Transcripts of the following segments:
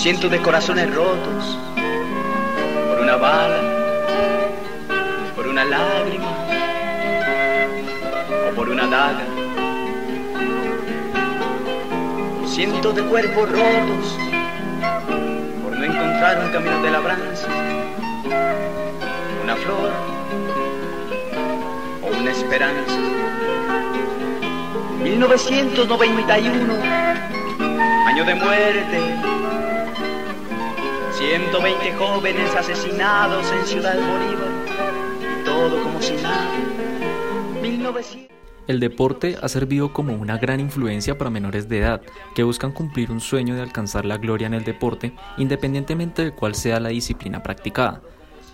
cientos de corazones rotos por una bala, por una lágrima o por una daga. Cientos de cuerpos rotos por no encontrar un camino de labranza, una flor o una esperanza. 1991, año de muerte. 120 jóvenes asesinados en Ciudad Bolívar. todo como si nada. 1900. El deporte ha servido como una gran influencia para menores de edad que buscan cumplir un sueño de alcanzar la gloria en el deporte independientemente de cuál sea la disciplina practicada.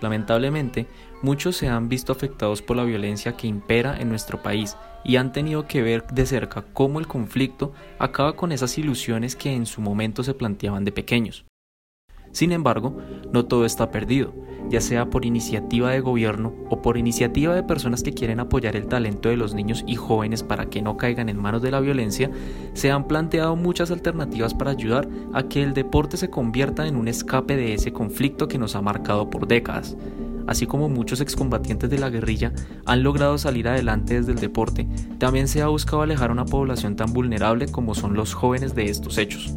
Lamentablemente, muchos se han visto afectados por la violencia que impera en nuestro país y han tenido que ver de cerca cómo el conflicto acaba con esas ilusiones que en su momento se planteaban de pequeños. Sin embargo, no todo está perdido, ya sea por iniciativa de gobierno o por iniciativa de personas que quieren apoyar el talento de los niños y jóvenes para que no caigan en manos de la violencia, se han planteado muchas alternativas para ayudar a que el deporte se convierta en un escape de ese conflicto que nos ha marcado por décadas. Así como muchos excombatientes de la guerrilla han logrado salir adelante desde el deporte, también se ha buscado alejar a una población tan vulnerable como son los jóvenes de estos hechos.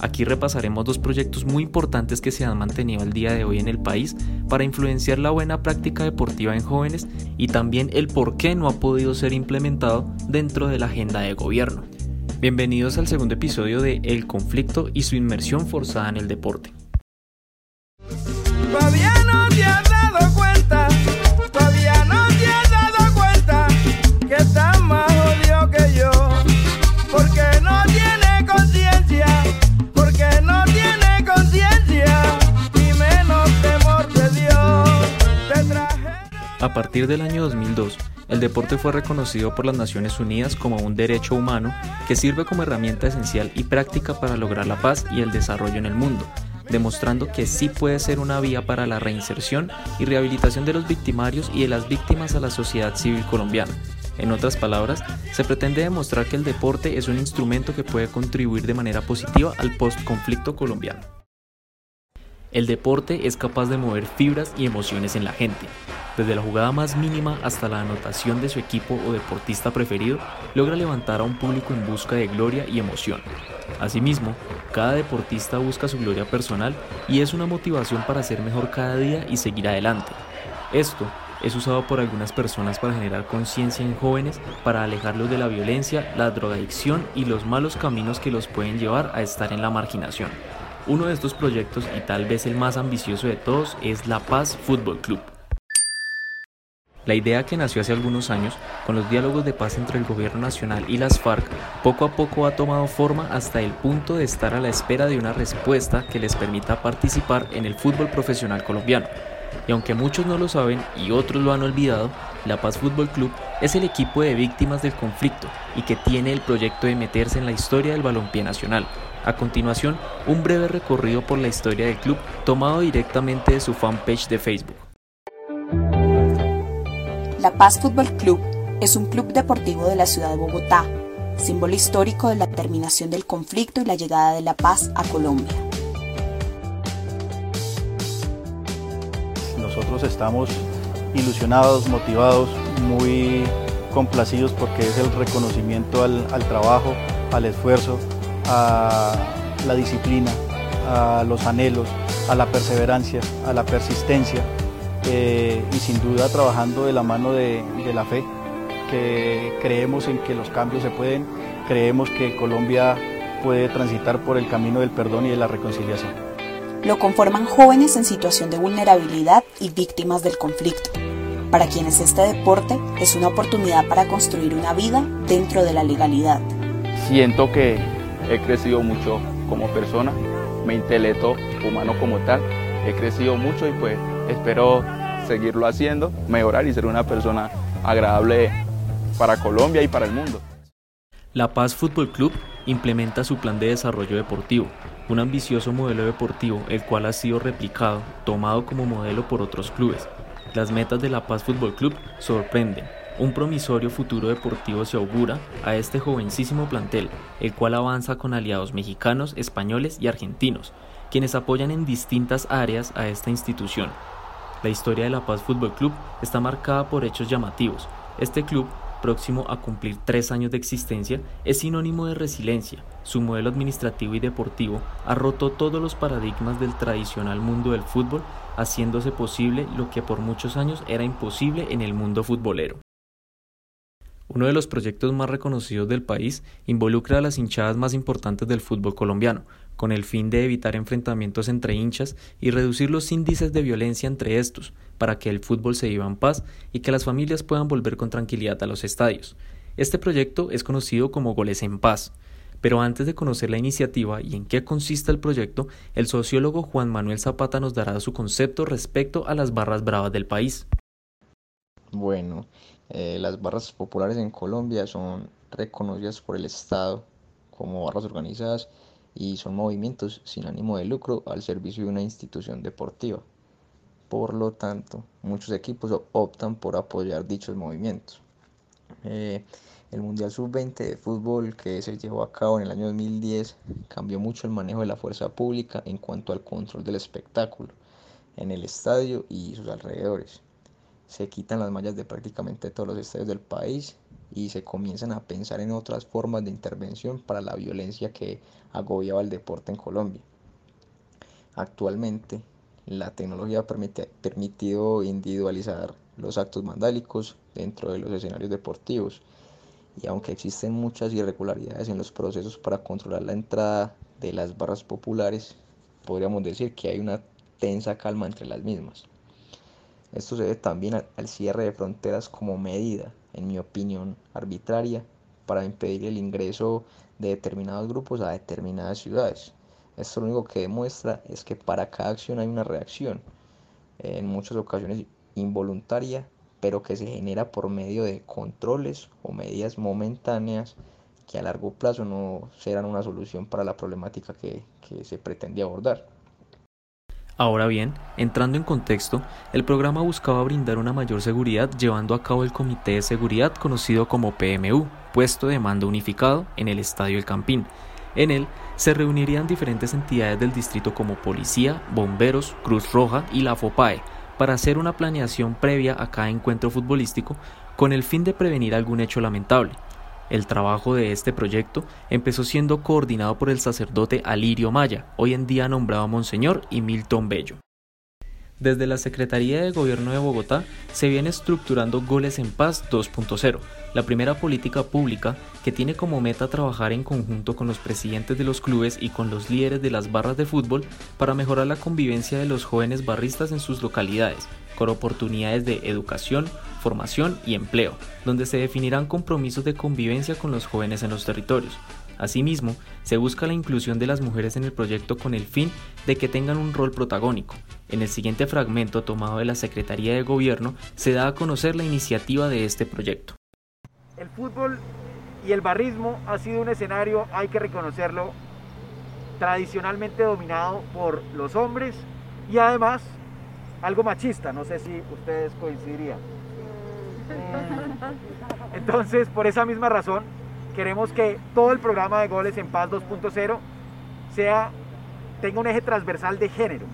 Aquí repasaremos dos proyectos muy importantes que se han mantenido al día de hoy en el país para influenciar la buena práctica deportiva en jóvenes y también el por qué no ha podido ser implementado dentro de la agenda de gobierno. Bienvenidos al segundo episodio de El conflicto y su inmersión forzada en el deporte. A partir del año 2002, el deporte fue reconocido por las Naciones Unidas como un derecho humano que sirve como herramienta esencial y práctica para lograr la paz y el desarrollo en el mundo, demostrando que sí puede ser una vía para la reinserción y rehabilitación de los victimarios y de las víctimas a la sociedad civil colombiana. En otras palabras, se pretende demostrar que el deporte es un instrumento que puede contribuir de manera positiva al postconflicto colombiano. El deporte es capaz de mover fibras y emociones en la gente, desde la jugada más mínima hasta la anotación de su equipo o deportista preferido, logra levantar a un público en busca de gloria y emoción. Asimismo, cada deportista busca su gloria personal y es una motivación para ser mejor cada día y seguir adelante. Esto es usado por algunas personas para generar conciencia en jóvenes, para alejarlos de la violencia, la drogadicción y los malos caminos que los pueden llevar a estar en la marginación. Uno de estos proyectos, y tal vez el más ambicioso de todos, es La Paz Fútbol Club. La idea que nació hace algunos años, con los diálogos de paz entre el gobierno nacional y las FARC, poco a poco ha tomado forma hasta el punto de estar a la espera de una respuesta que les permita participar en el fútbol profesional colombiano. Y aunque muchos no lo saben y otros lo han olvidado, La Paz Fútbol Club es el equipo de víctimas del conflicto y que tiene el proyecto de meterse en la historia del balompié nacional. A continuación, un breve recorrido por la historia del club tomado directamente de su fanpage de Facebook. La Paz Fútbol Club es un club deportivo de la ciudad de Bogotá, símbolo histórico de la terminación del conflicto y la llegada de la paz a Colombia. Nosotros estamos ilusionados, motivados, muy complacidos porque es el reconocimiento al, trabajo, al esfuerzo, a la disciplina, a los anhelos, a la perseverancia, a la persistencia eh, y sin duda trabajando de la mano de, la fe, que creemos en que los cambios se pueden, creemos que Colombia puede transitar por el camino del perdón y de la reconciliación. Lo conforman jóvenes en situación de vulnerabilidad y víctimas del conflicto, para quienes este deporte es una oportunidad para construir una vida dentro de la legalidad. Siento que he crecido mucho como persona, mi intelecto humano como tal, he crecido mucho y pues espero seguirlo haciendo, mejorar y ser una persona agradable para Colombia y para el mundo. La Paz Fútbol Club implementa su plan de desarrollo deportivo, un ambicioso modelo deportivo el cual ha sido replicado, tomado como modelo por otros clubes. Las metas de La Paz Fútbol Club sorprenden. Un promisorio futuro deportivo se augura a este jovencísimo plantel, el cual avanza con aliados mexicanos, españoles y argentinos, quienes apoyan en distintas áreas a esta institución. La historia de La Paz Fútbol Club está marcada por hechos llamativos. Este club, próximo a cumplir tres años de existencia, es sinónimo de resiliencia. Su modelo administrativo y deportivo ha roto todos los paradigmas del tradicional mundo del fútbol, haciéndose posible lo que por muchos años era imposible en el mundo futbolero. Uno de los proyectos más reconocidos del país involucra a las hinchadas más importantes del fútbol colombiano, con el fin de evitar enfrentamientos entre hinchas y reducir los índices de violencia entre estos, para que el fútbol se viva en paz y que las familias puedan volver con tranquilidad a los estadios. Este proyecto es conocido como Goles en Paz. Pero antes de conocer la iniciativa y en qué consiste el proyecto, el sociólogo Juan Manuel Zapata nos dará su concepto respecto a las barras bravas del país. Bueno, eh, las barras populares en Colombia son reconocidas por el Estado como barras organizadas y son movimientos sin ánimo de lucro al servicio de una institución deportiva. Por lo tanto, muchos equipos optan por apoyar dichos movimientos. Eh, el Mundial Sub-20 de fútbol que se llevó a cabo en el año 2010 cambió mucho el manejo de la fuerza pública en cuanto al control del espectáculo en el estadio y sus alrededores se quitan las mallas de prácticamente todos los estadios del país y se comienzan a pensar en otras formas de intervención para la violencia que agobiaba el deporte en Colombia. Actualmente, la tecnología ha permitido individualizar los actos vandálicos dentro de los escenarios deportivos y aunque existen muchas irregularidades en los procesos para controlar la entrada de las barras populares, podríamos decir que hay una tensa calma entre las mismas. Esto se debe también al cierre de fronteras como medida, en mi opinión, arbitraria para impedir el ingreso de determinados grupos a determinadas ciudades. Esto lo único que demuestra es que para cada acción hay una reacción, en muchas ocasiones involuntaria, pero que se genera por medio de controles o medidas momentáneas que a largo plazo no serán una solución para la problemática que, que se pretende abordar. Ahora bien, entrando en contexto, el programa buscaba brindar una mayor seguridad llevando a cabo el Comité de Seguridad conocido como PMU, puesto de mando unificado, en el Estadio El Campín. En él se reunirían diferentes entidades del distrito como Policía, Bomberos, Cruz Roja y la FOPAE para hacer una planeación previa a cada encuentro futbolístico con el fin de prevenir algún hecho lamentable. El trabajo de este proyecto empezó siendo coordinado por el sacerdote Alirio Maya, hoy en día nombrado Monseñor, y Milton Bello. Desde la Secretaría de Gobierno de Bogotá se viene estructurando Goles en Paz 2.0, la primera política pública que tiene como meta trabajar en conjunto con los presidentes de los clubes y con los líderes de las barras de fútbol para mejorar la convivencia de los jóvenes barristas en sus localidades, con oportunidades de educación, formación y empleo, donde se definirán compromisos de convivencia con los jóvenes en los territorios. Asimismo, se busca la inclusión de las mujeres en el proyecto con el fin de que tengan un rol protagónico. En el siguiente fragmento tomado de la Secretaría de Gobierno se da a conocer la iniciativa de este proyecto. El fútbol y el barrismo ha sido un escenario, hay que reconocerlo, tradicionalmente dominado por los hombres y además algo machista, no sé si ustedes coincidirían. Entonces, por esa misma razón, queremos que todo el programa de Goles en Paz 2.0 sea tenga un eje transversal de género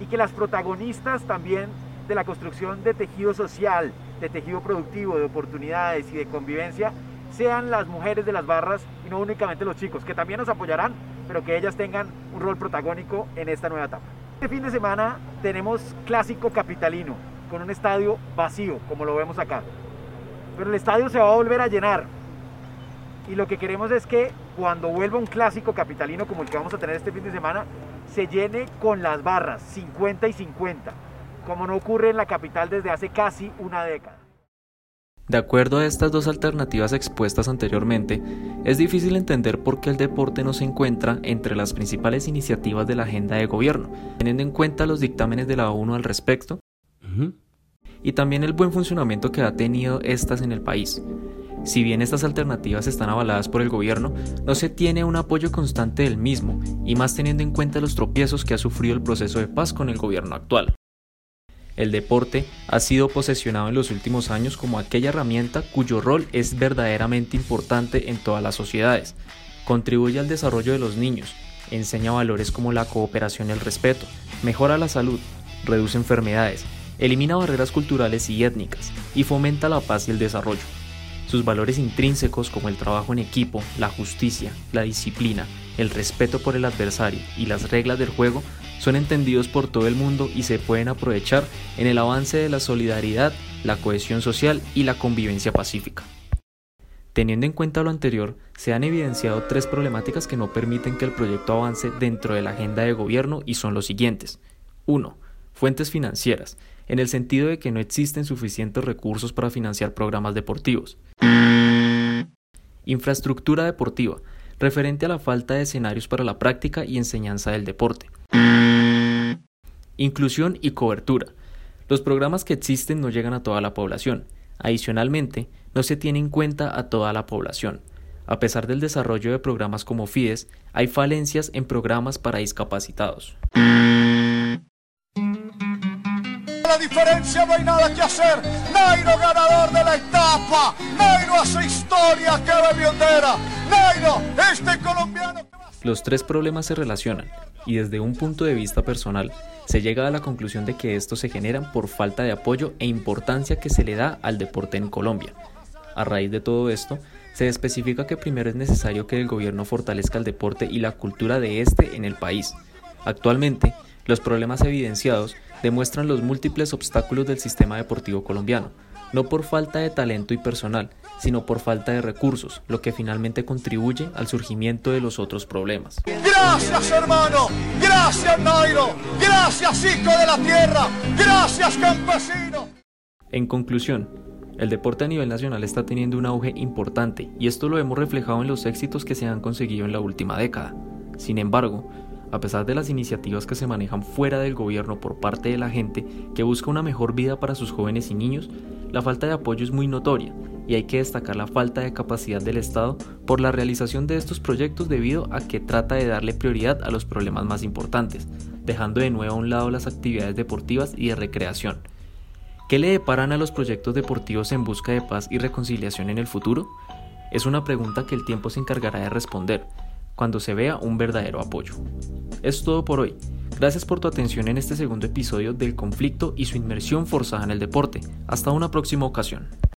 y que las protagonistas también de la construcción de tejido social, de tejido productivo, de oportunidades y de convivencia sean las mujeres de las barras y no únicamente los chicos, que también nos apoyarán, pero que ellas tengan un rol protagónico en esta nueva etapa. Este fin de semana tenemos clásico capitalino, con un estadio vacío, como lo vemos acá. Pero el estadio se va a volver a llenar. Y lo que queremos es que cuando vuelva un clásico capitalino como el que vamos a tener este fin de semana, se llene con las barras, 50 y 50, como no ocurre en la capital desde hace casi una década. De acuerdo a estas dos alternativas expuestas anteriormente, es difícil entender por qué el deporte no se encuentra entre las principales iniciativas de la agenda de gobierno, teniendo en cuenta los dictámenes de la ONU al respecto y también el buen funcionamiento que ha tenido estas en el país. Si bien estas alternativas están avaladas por el gobierno, no se tiene un apoyo constante del mismo, y más teniendo en cuenta los tropiezos que ha sufrido el proceso de paz con el gobierno actual. El deporte ha sido posesionado en los últimos años como aquella herramienta cuyo rol es verdaderamente importante en todas las sociedades. Contribuye al desarrollo de los niños, enseña valores como la cooperación y el respeto, mejora la salud, reduce enfermedades, elimina barreras culturales y étnicas y fomenta la paz y el desarrollo. Sus valores intrínsecos como el trabajo en equipo, la justicia, la disciplina, el respeto por el adversario y las reglas del juego son entendidos por todo el mundo y se pueden aprovechar en el avance de la solidaridad, la cohesión social y la convivencia pacífica. Teniendo en cuenta lo anterior, se han evidenciado tres problemáticas que no permiten que el proyecto avance dentro de la agenda de gobierno y son los siguientes. 1. Fuentes financieras, en el sentido de que no existen suficientes recursos para financiar programas deportivos. Infraestructura deportiva, referente a la falta de escenarios para la práctica y enseñanza del deporte. Inclusión y cobertura. Los programas que existen no llegan a toda la población. Adicionalmente, no se tiene en cuenta a toda la población. A pesar del desarrollo de programas como FIDES, hay falencias en programas para discapacitados. La diferencia no hay nada que hacer. Nairo ganador de la etapa. Nairo hace historia, que. Nairo, este colombiano. Los tres problemas se relacionan y desde un punto de vista personal se llega a la conclusión de que estos se generan por falta de apoyo e importancia que se le da al deporte en Colombia. A raíz de todo esto, se especifica que primero es necesario que el gobierno fortalezca el deporte y la cultura de este en el país. Actualmente, los problemas evidenciados demuestran los múltiples obstáculos del sistema deportivo colombiano, no por falta de talento y personal, sino por falta de recursos, lo que finalmente contribuye al surgimiento de los otros problemas. Gracias hermano, gracias Nairo, gracias hijo de la tierra, gracias campesino. En conclusión, el deporte a nivel nacional está teniendo un auge importante y esto lo hemos reflejado en los éxitos que se han conseguido en la última década. Sin embargo, a pesar de las iniciativas que se manejan fuera del gobierno por parte de la gente que busca una mejor vida para sus jóvenes y niños, la falta de apoyo es muy notoria y hay que destacar la falta de capacidad del Estado por la realización de estos proyectos debido a que trata de darle prioridad a los problemas más importantes, dejando de nuevo a un lado las actividades deportivas y de recreación. ¿Qué le deparan a los proyectos deportivos en busca de paz y reconciliación en el futuro? Es una pregunta que el tiempo se encargará de responder cuando se vea un verdadero apoyo. Es todo por hoy. Gracias por tu atención en este segundo episodio del conflicto y su inmersión forzada en el deporte. Hasta una próxima ocasión.